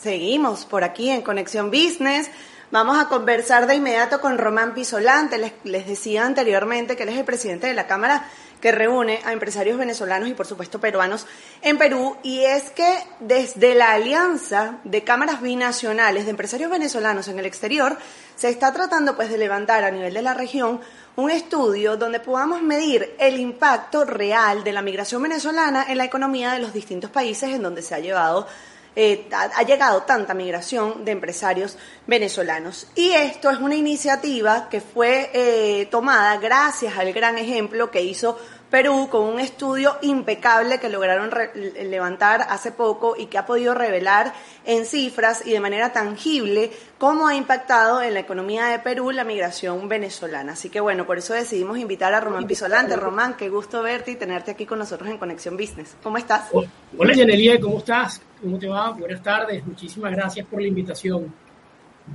Seguimos por aquí en Conexión Business. Vamos a conversar de inmediato con Román Pisolante. Les, les, decía anteriormente que él es el presidente de la Cámara que reúne a empresarios venezolanos y por supuesto peruanos en Perú. Y es que desde la alianza de cámaras binacionales de empresarios venezolanos en el exterior, se está tratando pues de levantar a nivel de la región un estudio donde podamos medir el impacto real de la migración venezolana en la economía de los distintos países en donde se ha llevado eh, ha, llegado tanta migración de empresarios venezolanos. Y esto es una iniciativa que fue eh, tomada gracias al gran ejemplo que hizo Perú con un estudio impecable que lograron levantar hace poco y que ha podido revelar en cifras y de manera tangible cómo ha impactado en la economía de Perú la migración venezolana. Así que bueno, por eso decidimos invitar a Román Pisolante. Román, qué gusto verte y tenerte aquí con nosotros en Conexión Business. ¿Cómo estás? Hola Yanelia, ¿cómo estás? ¿Cómo te va? Buenas tardes. Muchísimas gracias por la invitación.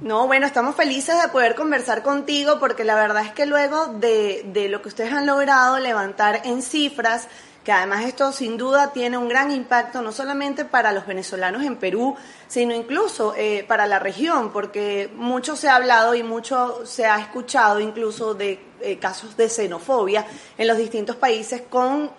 No, bueno, estamos felices de poder conversar contigo porque la verdad es que luego de, de, lo que ustedes han logrado levantar en cifras, que además esto sin duda tiene un gran impacto no solamente para los venezolanos en Perú, sino incluso eh, para la región, porque mucho se ha hablado y mucho se ha escuchado incluso de eh, casos de xenofobia en los distintos países con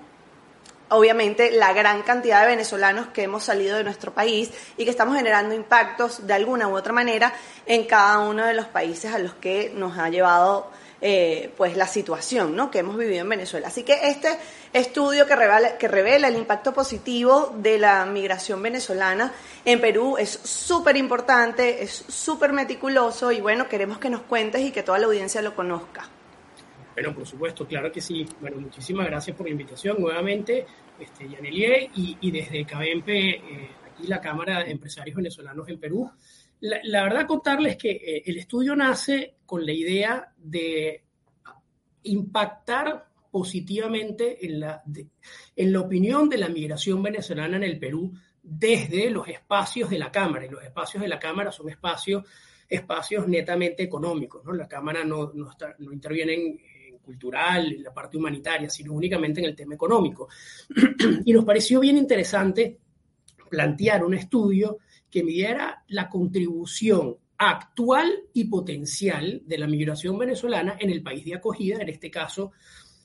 obviamente la gran cantidad de venezolanos que hemos salido de nuestro país y que estamos generando impactos de alguna u otra manera en cada uno de los países a los que nos ha llevado eh, pues la situación ¿no? que hemos vivido en Venezuela. Así que este estudio que revela, que revela el impacto positivo de la migración venezolana en Perú es súper importante, es súper meticuloso y bueno, queremos que nos cuentes y que toda la audiencia lo conozca. Bueno, por supuesto, claro que sí. Bueno, muchísimas gracias por la invitación nuevamente, este, Yanelier, y, desde Cabempe, eh, aquí la Cámara de Empresarios Venezolanos en Perú. La, verdad contarles que eh, el estudio nace con la idea de impactar positivamente en la, en la opinión de la migración venezolana en el Perú desde los espacios de la Cámara. Y los espacios de la Cámara son espacios, espacios netamente económicos. ¿no? La Cámara no, no, no interviene en cultural, en la parte humanitaria, sino únicamente en el tema económico. y nos pareció bien interesante plantear un estudio que midiera la contribución actual y potencial de la migración venezolana en el país de acogida, en este caso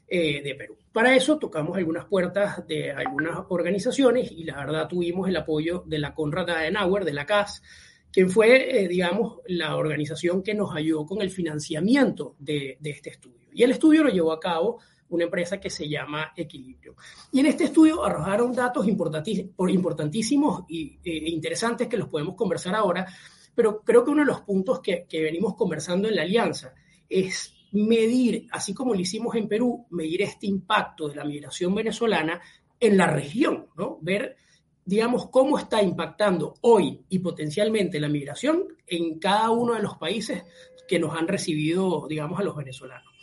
eh, de Perú. Para eso tocamos algunas puertas de algunas organizaciones y la verdad tuvimos el apoyo de la Conrad Adenauer, de la CAS, quien fue, eh, digamos, la organización que nos ayudó con el financiamiento de, de este estudio. Y el estudio lo llevó a cabo una empresa que se llama Equilibrio. Y en este estudio arrojaron datos importantísimos e interesantes que los podemos conversar ahora, pero creo que uno de los puntos que, que venimos conversando en la alianza es medir, así como lo hicimos en Perú, medir este impacto de la migración venezolana en la región, ¿no? Ver, digamos, cómo está impactando hoy y potencialmente la migración en cada uno de los países que nos han recibido, digamos, a los venezolanos.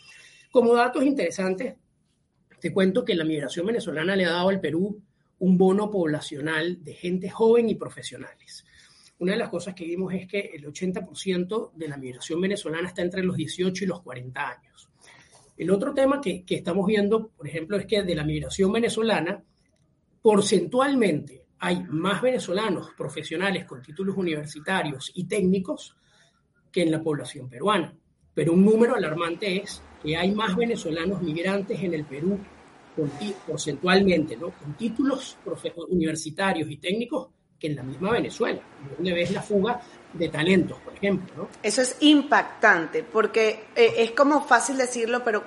Como datos interesantes, te cuento que la migración venezolana le ha dado al Perú un bono poblacional de gente joven y profesionales. Una de las cosas que vimos es que el 80% de la migración venezolana está entre los 18 y los 40 años. El otro tema que, que estamos viendo, por ejemplo, es que de la migración venezolana, porcentualmente hay más venezolanos profesionales con títulos universitarios y técnicos que en la población peruana. Pero un número alarmante es que hay más venezolanos migrantes en el Perú porcentualmente, ¿no? Con títulos universitarios y técnicos que en la misma Venezuela, donde ves la fuga de talentos, por ejemplo, ¿no? Eso es impactante, porque eh, es como fácil decirlo, pero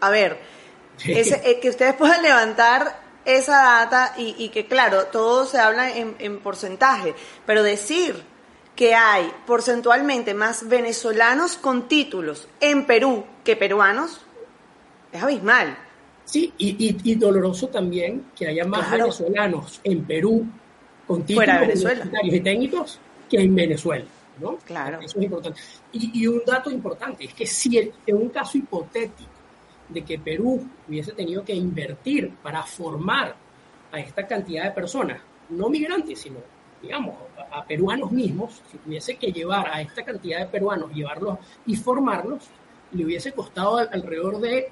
a ver, eh, que ustedes puedan levantar esa data y, que claro, todo se habla en, en porcentaje, pero decir que hay porcentualmente más venezolanos con títulos en Perú que peruanos es abismal. Sí, y, doloroso también que haya más venezolanos en Perú con títulos universitarios y técnicos que en Venezuela. ¿no? Claro. Eso es importante. Y, un dato importante es que si en un caso hipotético de que Perú hubiese tenido que invertir para formar a esta cantidad de personas, no migrantes, sino digamos, a, peruanos mismos, si tuviese que llevar a esta cantidad de peruanos, llevarlos y formarlos, le hubiese costado alrededor de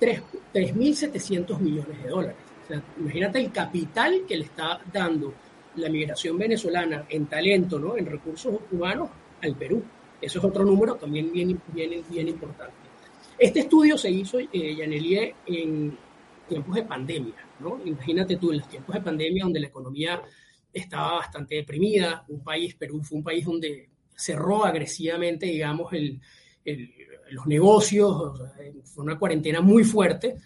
3.700 millones de dólares. O sea, imagínate el capital que le está dando la migración venezolana en talento, ¿no? en recursos humanos al Perú. Eso es otro número también bien, bien, bien importante. Este estudio se hizo, eh, Yanelie, en tiempos de pandemia. ¿no? Imagínate tú, en los tiempos de pandemia donde la economía estaba bastante deprimida, un país, Perú fue un país donde cerró agresivamente, digamos, el, los negocios, fue una cuarentena muy fuerte.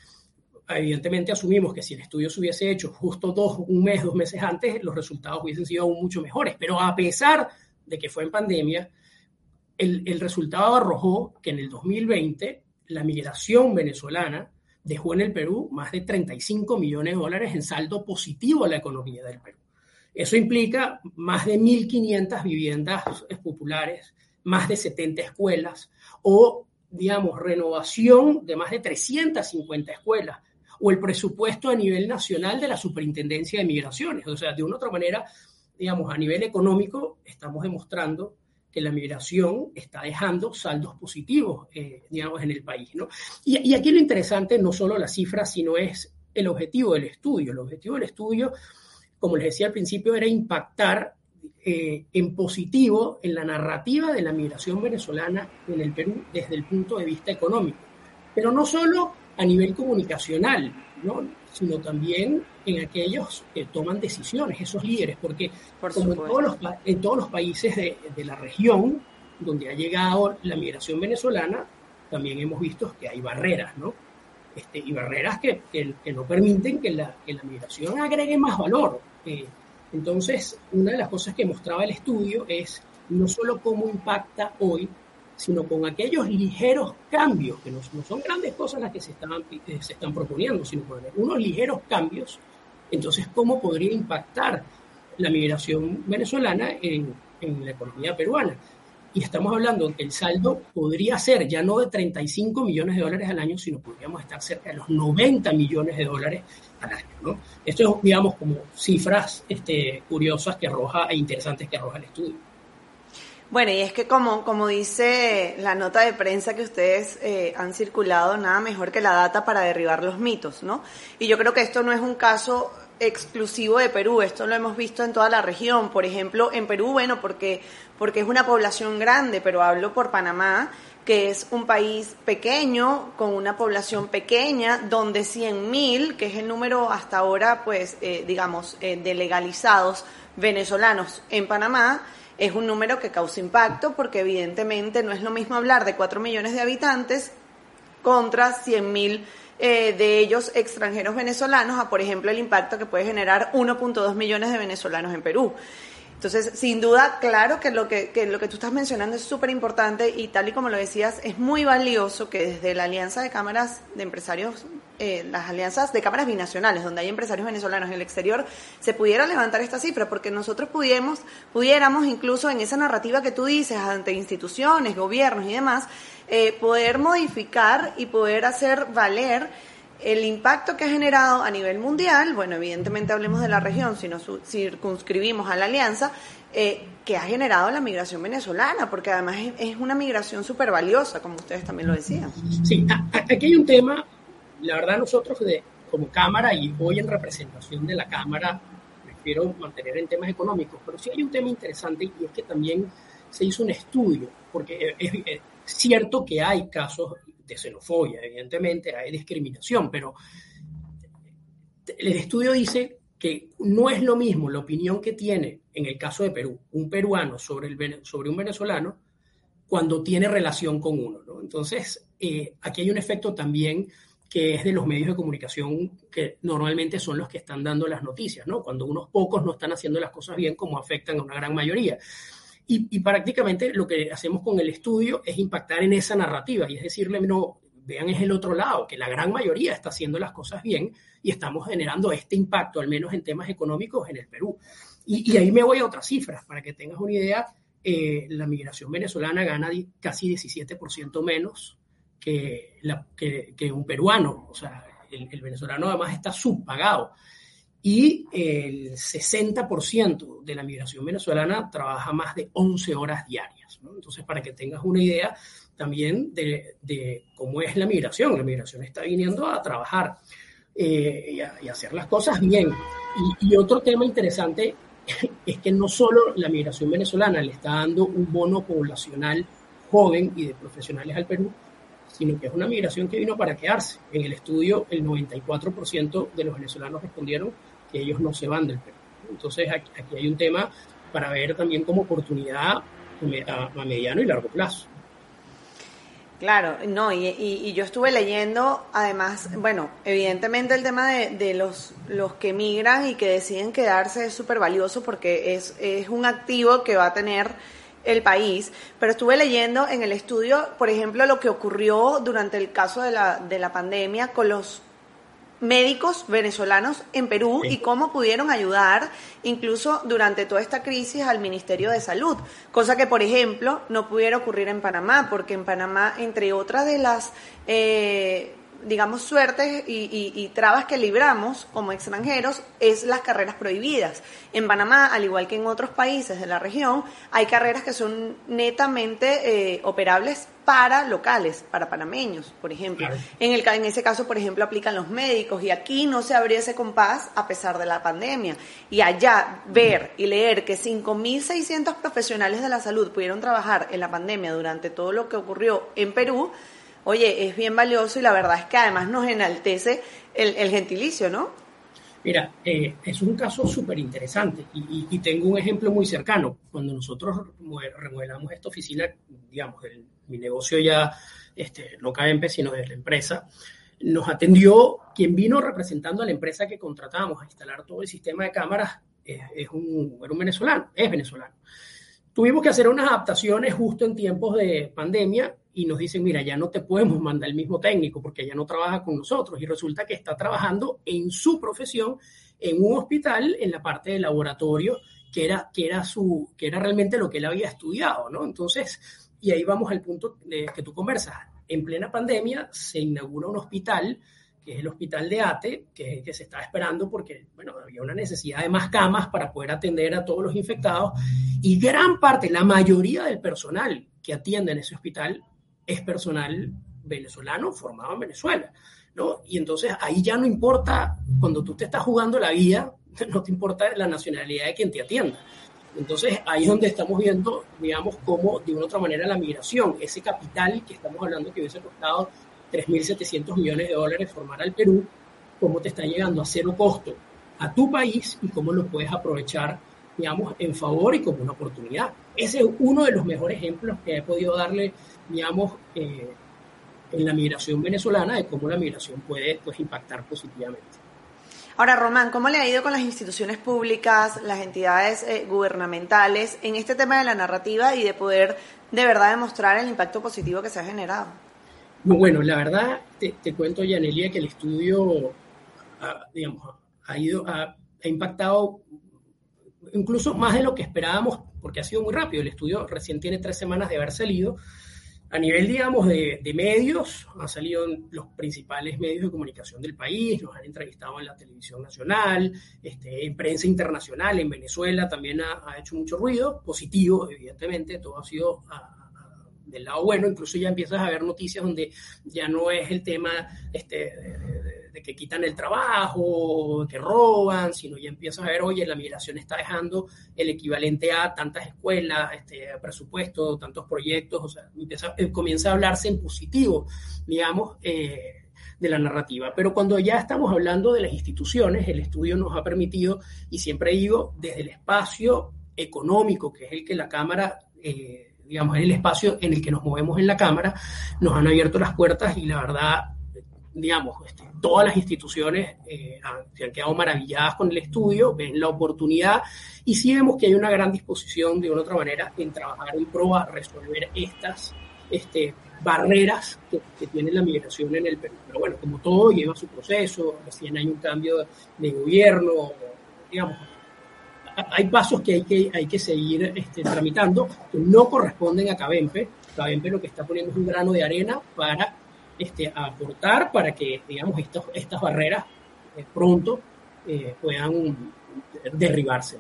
Evidentemente asumimos que si el estudio se hubiese hecho justo dos, un mes, dos meses antes, los resultados hubiesen sido aún mucho mejores. Pero a pesar de que fue en pandemia, el, el resultado arrojó que en el 2020 la migración venezolana dejó en el Perú más de 35 millones de dólares en saldo positivo a la economía del Perú. Eso implica más de 1.500 viviendas populares, más de 70 escuelas o, digamos, renovación de más de 350 escuelas o el presupuesto a nivel nacional de la Superintendencia de Migraciones. O sea, de una u otra manera, digamos, a nivel económico estamos demostrando que la migración está dejando saldos positivos, eh, digamos, en el país. ¿no? Y, aquí lo interesante no solo la cifra, sino es el objetivo del estudio. El objetivo del estudio, como les decía al principio, era impactar eh, en positivo en la narrativa de la migración venezolana en el Perú desde el punto de vista económico. Pero no solo a nivel comunicacional, ¿no? sino también en aquellos que toman decisiones, esos líderes, porque como en todos, los, en todos los países de, de, la región donde ha llegado la migración venezolana, también hemos visto que hay barreras, ¿no? Este, y barreras que, que, que no permiten que la, que la, migración agregue más valor. Eh, entonces, una de las cosas que mostraba el estudio es no solo cómo impacta hoy sino con aquellos ligeros cambios, que no, son grandes cosas las que se están, eh, están proponiendo, sino con unos ligeros cambios, entonces cómo podría impactar la migración venezolana en, en la economía peruana. Y estamos hablando que el saldo podría ser ya no de 35 millones de dólares al año, sino podríamos estar cerca de los 90 millones de dólares al año. ¿no? Esto es, digamos, como cifras este, curiosas que arroja e interesantes que arroja el estudio. Bueno, y es que como, como dice la nota de prensa que ustedes eh, han circulado, nada mejor que la data para derribar los mitos, ¿no? Y yo creo que esto no es un caso exclusivo de Perú, esto lo hemos visto en toda la región. Por ejemplo, en Perú, bueno, porque, porque es una población grande, pero hablo por Panamá, que es un país pequeño, con una población pequeña, donde 100.000, que es el número hasta ahora, pues, eh, digamos, eh, de legalizados venezolanos en Panamá, es un número que causa impacto porque evidentemente no es lo mismo hablar de 4 millones de habitantes contra 100 mil eh, de ellos extranjeros venezolanos a, por ejemplo, el impacto que puede generar 1.2 millones de venezolanos en Perú. Entonces, sin duda, claro que lo que, que lo que tú estás mencionando es súper importante y tal y como lo decías, es muy valioso que desde la Alianza de Cámaras de Empresarios, eh, las alianzas de cámaras binacionales, donde hay empresarios venezolanos en el exterior, se pudiera levantar esta cifra, porque nosotros pudiéramos, pudiéramos incluso en esa narrativa que tú dices, ante instituciones, gobiernos y demás, eh, poder modificar y poder hacer valer el impacto que ha generado a nivel mundial, bueno, evidentemente hablemos de la región, si nos circunscribimos a la alianza, eh, que ha generado la migración venezolana, porque además es, una migración súper valiosa, como ustedes también lo decían. Sí, aquí hay un tema, la verdad nosotros de, como Cámara y hoy en representación de la Cámara, prefiero mantener en temas económicos, pero sí hay un tema interesante y es que también se hizo un estudio, porque es, es cierto que hay casos de xenofobia, evidentemente, hay discriminación, pero el estudio dice que no es lo mismo la opinión que tiene, en el caso de Perú, un peruano sobre, el, sobre un venezolano cuando tiene relación con uno. ¿no? Entonces, eh, aquí hay un efecto también que es de los medios de comunicación que normalmente son los que están dando las noticias, ¿no? Cuando unos pocos no están haciendo las cosas bien, como afectan a una gran mayoría. Y, prácticamente lo que hacemos con el estudio es impactar en esa narrativa y es decirle, no, vean es el otro lado, que la gran mayoría está haciendo las cosas bien y estamos generando este impacto, al menos en temas económicos, en el Perú. Y, ahí me voy a otras cifras, para que tengas una idea, eh, la migración venezolana gana casi 17% menos que, la, que, que, un peruano, o sea, el, el venezolano además está subpagado y el 60% de la migración venezolana trabaja más de 11 horas diarias. ¿no? Entonces, para que tengas una idea también de, de, cómo es la migración, la migración está viniendo a trabajar eh, y, a, y, a, hacer las cosas bien. Y, y, otro tema interesante es que no solo la migración venezolana le está dando un bono poblacional joven y de profesionales al Perú, sino que es una migración que vino para quedarse. En el estudio, el 94% de los venezolanos respondieron que ellos no se van del Perú. Entonces, aquí, hay un tema para ver también como oportunidad a mediano y largo plazo. Claro, no, y, yo estuve leyendo, además, bueno, evidentemente el tema de, los, los que migran y que deciden quedarse es súper valioso porque es, es un activo que va a tener el país, pero estuve leyendo en el estudio, por ejemplo, lo que ocurrió durante el caso de la, de la pandemia con los médicos venezolanos en Perú y cómo pudieron ayudar incluso durante toda esta crisis al Ministerio de Salud, cosa que por ejemplo no pudiera ocurrir en Panamá, porque en Panamá, entre otras de las eh, digamos, suertes y, trabas que libramos como extranjeros es las carreras prohibidas. En Panamá, al igual que en otros países de la región, hay carreras que son netamente eh, operables para locales, para panameños, por ejemplo. En, el, en ese caso, por ejemplo, aplican los médicos y aquí no se abrió ese compás a pesar de la pandemia. Y allá ver y leer que 5.600 profesionales de la salud pudieron trabajar en la pandemia durante todo lo que ocurrió en Perú, oye, es bien valioso y la verdad es que además nos enaltece el, gentilicio, ¿no? Mira, eh, es un caso súper interesante y, tengo un ejemplo muy cercano. Cuando nosotros remodelamos esta oficina, digamos, mi negocio ya este, no cae en sino de la empresa, nos atendió quien vino representando a la empresa que contratamos a instalar todo el sistema de cámaras, es un, era un venezolano, es venezolano. Tuvimos que hacer unas adaptaciones justo en tiempos de pandemia y nos dicen, mira, ya no te podemos mandar el mismo técnico porque ya no trabaja con nosotros y resulta que está trabajando en su profesión en un hospital en la parte de laboratorio que era, que era, su, que era realmente lo que él había estudiado, ¿no? Entonces, y ahí vamos al punto de que tú conversas. En plena pandemia se inaugura un hospital que es el hospital de ATE, que, que se está esperando porque, bueno, había una necesidad de más camas para poder atender a todos los infectados y gran parte, la mayoría del personal que atiende en ese hospital es personal venezolano formado en Venezuela, ¿no? Y entonces ahí ya no importa, cuando tú te estás jugando la vida, no te importa la nacionalidad de quien te atienda. Entonces ahí es donde estamos viendo, digamos, cómo de una u otra manera la migración, ese capital que estamos hablando que hubiese costado 3.700 millones de dólares formar al Perú, cómo te está llegando a cero costo a tu país y cómo lo puedes aprovechar, digamos, en favor y como una oportunidad. Ese es uno de los mejores ejemplos que he podido darle digamos, eh, en la migración venezolana, de cómo la migración puede pues, impactar positivamente. Ahora, Román, ¿cómo le ha ido con las instituciones públicas, las entidades eh, gubernamentales en este tema de la narrativa y de poder de verdad demostrar el impacto positivo que se ha generado? Bueno, la verdad, te, cuento, Yanelia, que el estudio, ha, digamos, ha, ido, ha impactado incluso más de lo que esperábamos, porque ha sido muy rápido. El estudio recién tiene tres semanas de haber salido a nivel, digamos, de, medios, han salido los principales medios de comunicación del país, nos han entrevistado en la televisión nacional, este, en prensa internacional, en Venezuela también ha, hecho mucho ruido, positivo, evidentemente, todo ha sido del lado bueno, incluso ya empiezas a ver noticias donde ya no es el tema este, que quitan el trabajo, que roban, sino ya empiezas a ver, oye, la migración está dejando el equivalente a tantas escuelas, este, presupuesto, tantos proyectos, o sea, empieza, eh, comienza a hablarse en positivo, digamos, eh, de la narrativa. Pero cuando ya estamos hablando de las instituciones, el estudio nos ha permitido, y siempre digo, desde el espacio económico, que es el que la Cámara... Eh, digamos, el espacio en el que nos movemos en la Cámara, nos han abierto las puertas y la verdad, digamos, este, todas las instituciones eh, se han quedado maravilladas con el estudio, ven la oportunidad y sí vemos que hay una gran disposición de una otra manera en trabajar en pro a resolver estas este, barreras que, que, tiene la migración en el Perú. Pero bueno, como todo lleva su proceso, recién hay un cambio de gobierno, digamos, hay pasos que hay que, hay que seguir este, tramitando que no corresponden a Cabempe. Cabempe lo que está poniendo es un grano de arena para este, aportar para que, digamos, estos, estas barreras eh, pronto eh, puedan derribarse.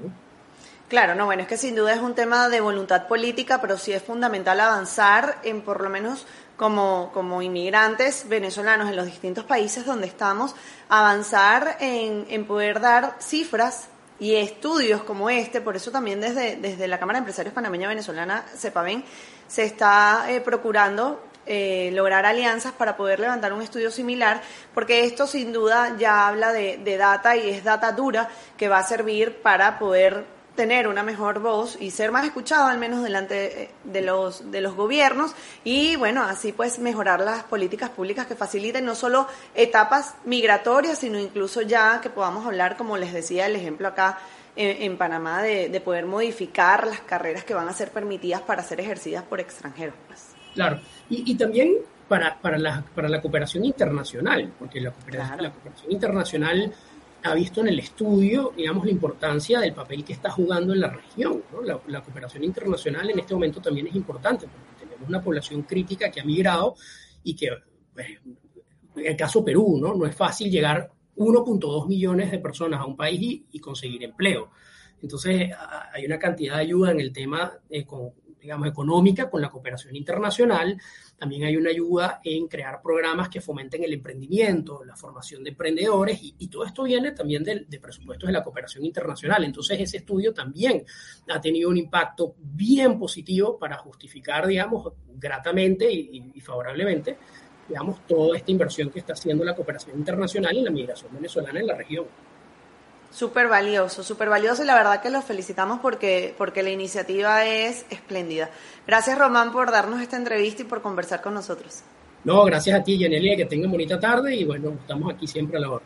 Claro, no, bueno, es que sin duda es un tema de voluntad política, pero sí es fundamental avanzar en por lo menos como, como inmigrantes venezolanos en los distintos países donde estamos, avanzar en, en poder dar cifras y estudios como este, por eso también desde, desde la Cámara de Empresarios Panameña Venezolana, CEPAVEN, se está eh, procurando eh, lograr alianzas para poder levantar un estudio similar, porque esto sin duda ya habla de, de data y es data dura que va a servir para poder tener una mejor voz y ser más escuchado al menos delante eh, de los de los gobiernos y bueno así pues mejorar las políticas públicas que faciliten no solo etapas migratorias sino incluso ya que podamos hablar como les decía el ejemplo acá en, Panamá de, poder modificar las carreras que van a ser permitidas para ser ejercidas por extranjeros pues. Claro y, también para, para, la, para la cooperación internacional porque la cooperación, la cooperación internacional ha visto en el estudio, digamos, la importancia del papel que está jugando en la región. La, cooperación internacional en este momento también es importante porque tenemos una población crítica que ha migrado y que, pues, en el caso Perú, ¿no? no es fácil llegar 1.2 millones de personas a un país y, conseguir empleo. Entonces, hay una cantidad de ayuda en el tema eh, con, digamos, económica con la cooperación internacional. También hay una ayuda en crear programas que fomenten el emprendimiento, la formación de emprendedores y, todo esto viene también de, presupuestos de la cooperación internacional. Entonces ese estudio también ha tenido un impacto bien positivo para justificar, digamos, gratamente y, favorablemente, digamos, toda esta inversión que está haciendo la cooperación internacional y la migración venezolana en la región. Súper valioso, súper valioso y la verdad que los felicitamos porque, porque la iniciativa es espléndida. Gracias Román por darnos esta entrevista y por conversar con nosotros. No, gracias a ti, Yanelia, que tengan bonita tarde y bueno, estamos aquí siempre a la hora.